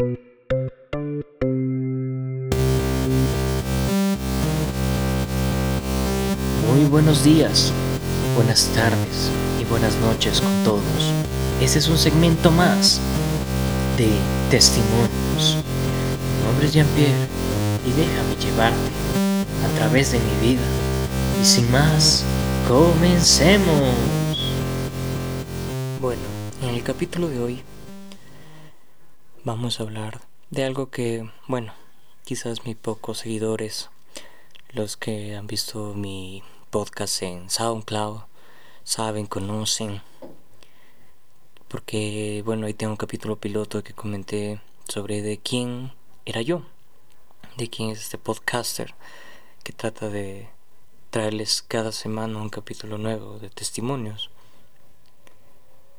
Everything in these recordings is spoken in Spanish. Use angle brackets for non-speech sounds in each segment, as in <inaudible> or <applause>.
Muy buenos días, buenas tardes y buenas noches con todos. Este es un segmento más de testimonios. Mi nombre es Jean-Pierre y déjame llevarte a través de mi vida. Y sin más, comencemos. Bueno, en el capítulo de hoy vamos a hablar de algo que, bueno, quizás mis pocos seguidores, los que han visto mi podcast en SoundCloud, saben, conocen, porque, bueno, ahí tengo un capítulo piloto que comenté sobre de quién era yo, de quién es este podcaster que trata de traerles cada semana un capítulo nuevo de testimonios.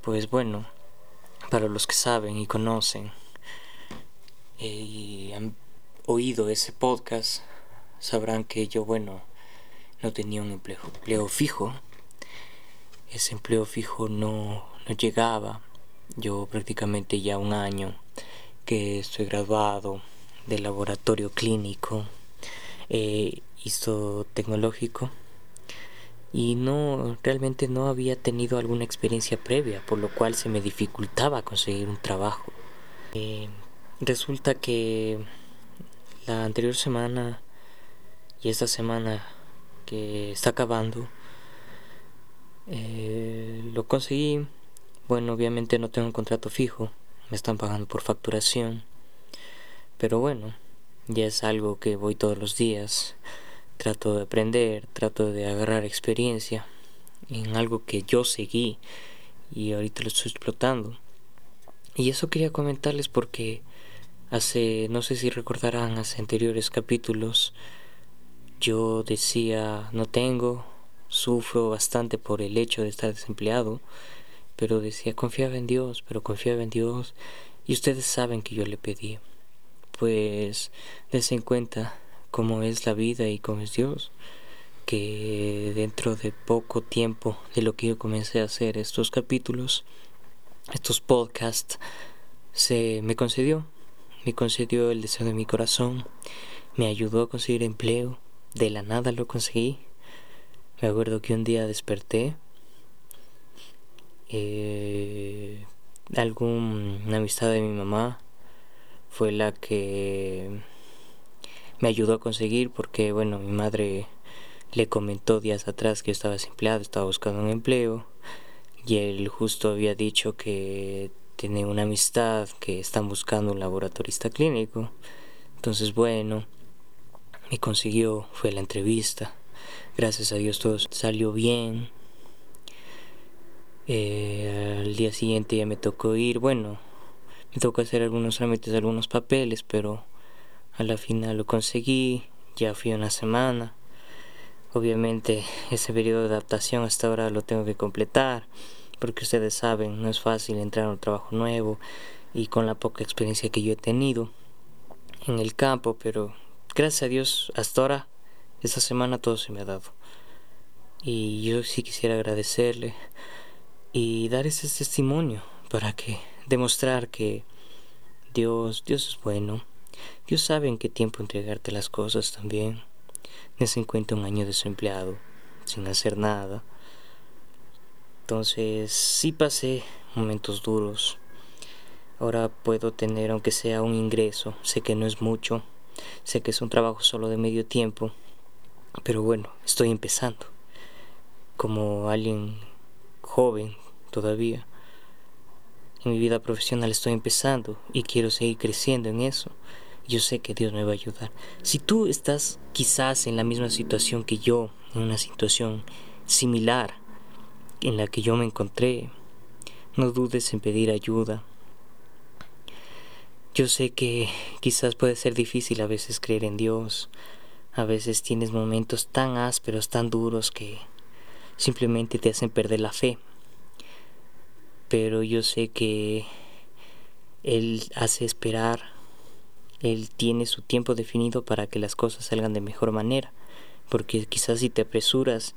Pues bueno, para los que saben y conocen y han oído ese podcast, sabrán que yo, bueno, no tenía un empleo, fijo. Ese empleo fijo no, no llegaba. Yo prácticamente ya un año que estoy graduado de laboratorio clínico, eh, tecnológico y no realmente no había tenido alguna experiencia previa, por lo cual se me dificultaba conseguir un trabajo. Eh, resulta que la anterior semana y esta semana que está acabando eh, lo conseguí. Bueno obviamente no tengo un contrato fijo me están pagando por facturación pero bueno ya es algo que voy todos los días. Trato de aprender trato de agarrar experiencia en algo que yo seguí y ahorita lo estoy explotando. Y eso quería comentarles porque hace no sé si recordarán hace anteriores capítulos yo decía, no tengo, sufro bastante por el hecho de estar desempleado, pero decía, confiaba en Dios, pero confiaba en Dios, y ustedes saben que yo le pedí. Pues des en cuenta cómo es la vida y cómo es Dios, que dentro de poco tiempo de lo que yo comencé a hacer estos capítulos, estos podcasts, se me concedió, me concedió el deseo de mi corazón, me ayudó a conseguir empleo, de la nada lo conseguí. Me acuerdo que un día desperté. Eh, alguna amistad de mi mamá fue la que me ayudó a conseguir porque bueno mi madre le comentó días atrás que estaba desempleado estaba buscando un empleo y él justo había dicho que tiene una amistad que están buscando un laboratorista clínico entonces bueno me consiguió fue la entrevista. Gracias a Dios todo salió bien. Eh, al día siguiente ya me tocó ir, bueno, me tocó hacer algunos trámites, algunos papeles, pero a la final lo conseguí, ya fui una semana. Obviamente ese periodo de adaptación hasta ahora lo tengo que completar, porque ustedes saben, no es fácil entrar a un trabajo nuevo y con la poca experiencia que yo he tenido en el campo, pero gracias a Dios, hasta ahora, esta semana todo se me ha dado. Y yo sí quisiera agradecerle y dar ese testimonio para que demostrar que Dios, Dios es bueno. Dios sabe en qué tiempo entregarte las cosas también. Me se encuentra un año desempleado, sin hacer nada. Entonces, sí pasé momentos duros. Ahora puedo tener, aunque sea un ingreso, sé que no es mucho, Sé que es un trabajo solo de medio tiempo, pero bueno, estoy empezando. Como alguien joven todavía. En mi vida profesional estoy empezando y quiero seguir creciendo en eso. Yo sé que Dios me va a ayudar. Si tú estás quizás en la misma situación que yo, en una situación similar en la que yo me encontré, no dudes en pedir ayuda, yo sé que quizás puede ser difícil a veces creer en Dios, a veces tienes momentos tan ásperos, tan duros que simplemente te hacen perder la fe. Pero yo sé que Él hace esperar, Él tiene su tiempo definido para que las cosas salgan de mejor manera. Porque quizás si te apresuras,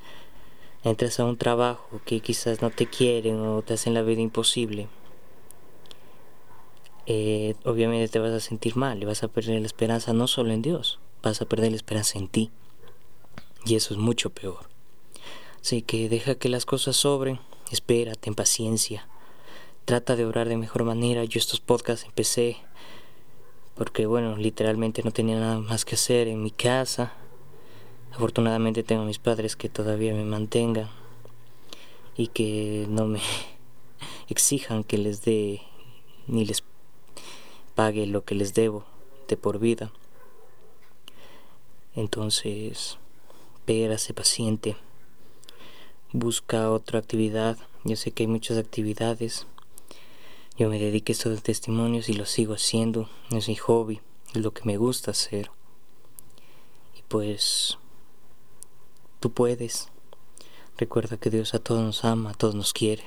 entras a un trabajo que quizás no te quieren o te hacen la vida imposible eh, obviamente te vas a sentir mal y vas a perder la esperanza no solo en Dios, vas a perder la esperanza en ti. Y eso es mucho peor. Así que deja que las cosas sobren, espera, ten paciencia, trata de orar de mejor manera. Yo estos podcasts empecé porque, bueno, literalmente no tenía nada más que hacer en mi casa. Afortunadamente tengo a mis padres que todavía me mantengan y que no me <laughs> exijan que les dé ni les pague lo que les debo de por vida. Entonces, espérase paciente, busca otra actividad. Yo sé que hay muchas actividades. Yo me dediqué a esto de testimonios y lo sigo haciendo. Es mi hobby, es lo que me gusta hacer. Y pues, tú puedes. Recuerda que Dios a todos nos ama, a todos nos quiere,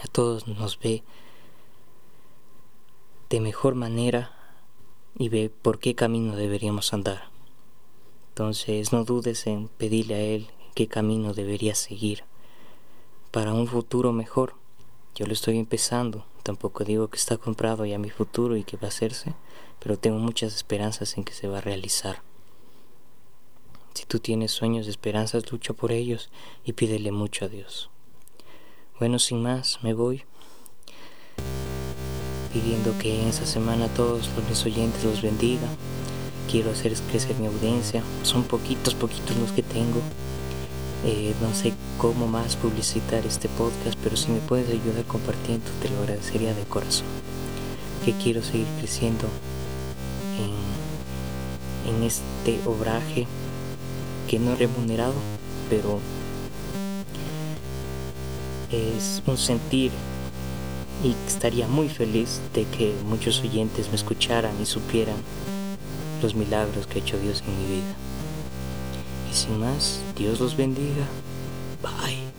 a todos nos ve de mejor manera y ve por qué camino deberíamos andar. Entonces no dudes en pedirle a Él qué camino deberías seguir para un futuro mejor. Yo lo estoy empezando, tampoco digo que está comprado ya mi futuro y que va a hacerse, pero tengo muchas esperanzas en que se va a realizar. Si tú tienes sueños, esperanzas, lucha por ellos y pídele mucho a Dios. Bueno, sin más, me voy pidiendo que en esta semana todos los oyentes los bendiga. Quiero hacer crecer mi audiencia. Son poquitos, poquitos los que tengo. Eh, no sé cómo más publicitar este podcast, pero si me puedes ayudar compartiendo, te lo agradecería de corazón. Que quiero seguir creciendo en, en este obraje que no remunerado, pero es un sentir y estaría muy feliz de que muchos oyentes me escucharan y supieran los milagros que ha hecho Dios en mi vida. Y sin más, Dios los bendiga. Bye.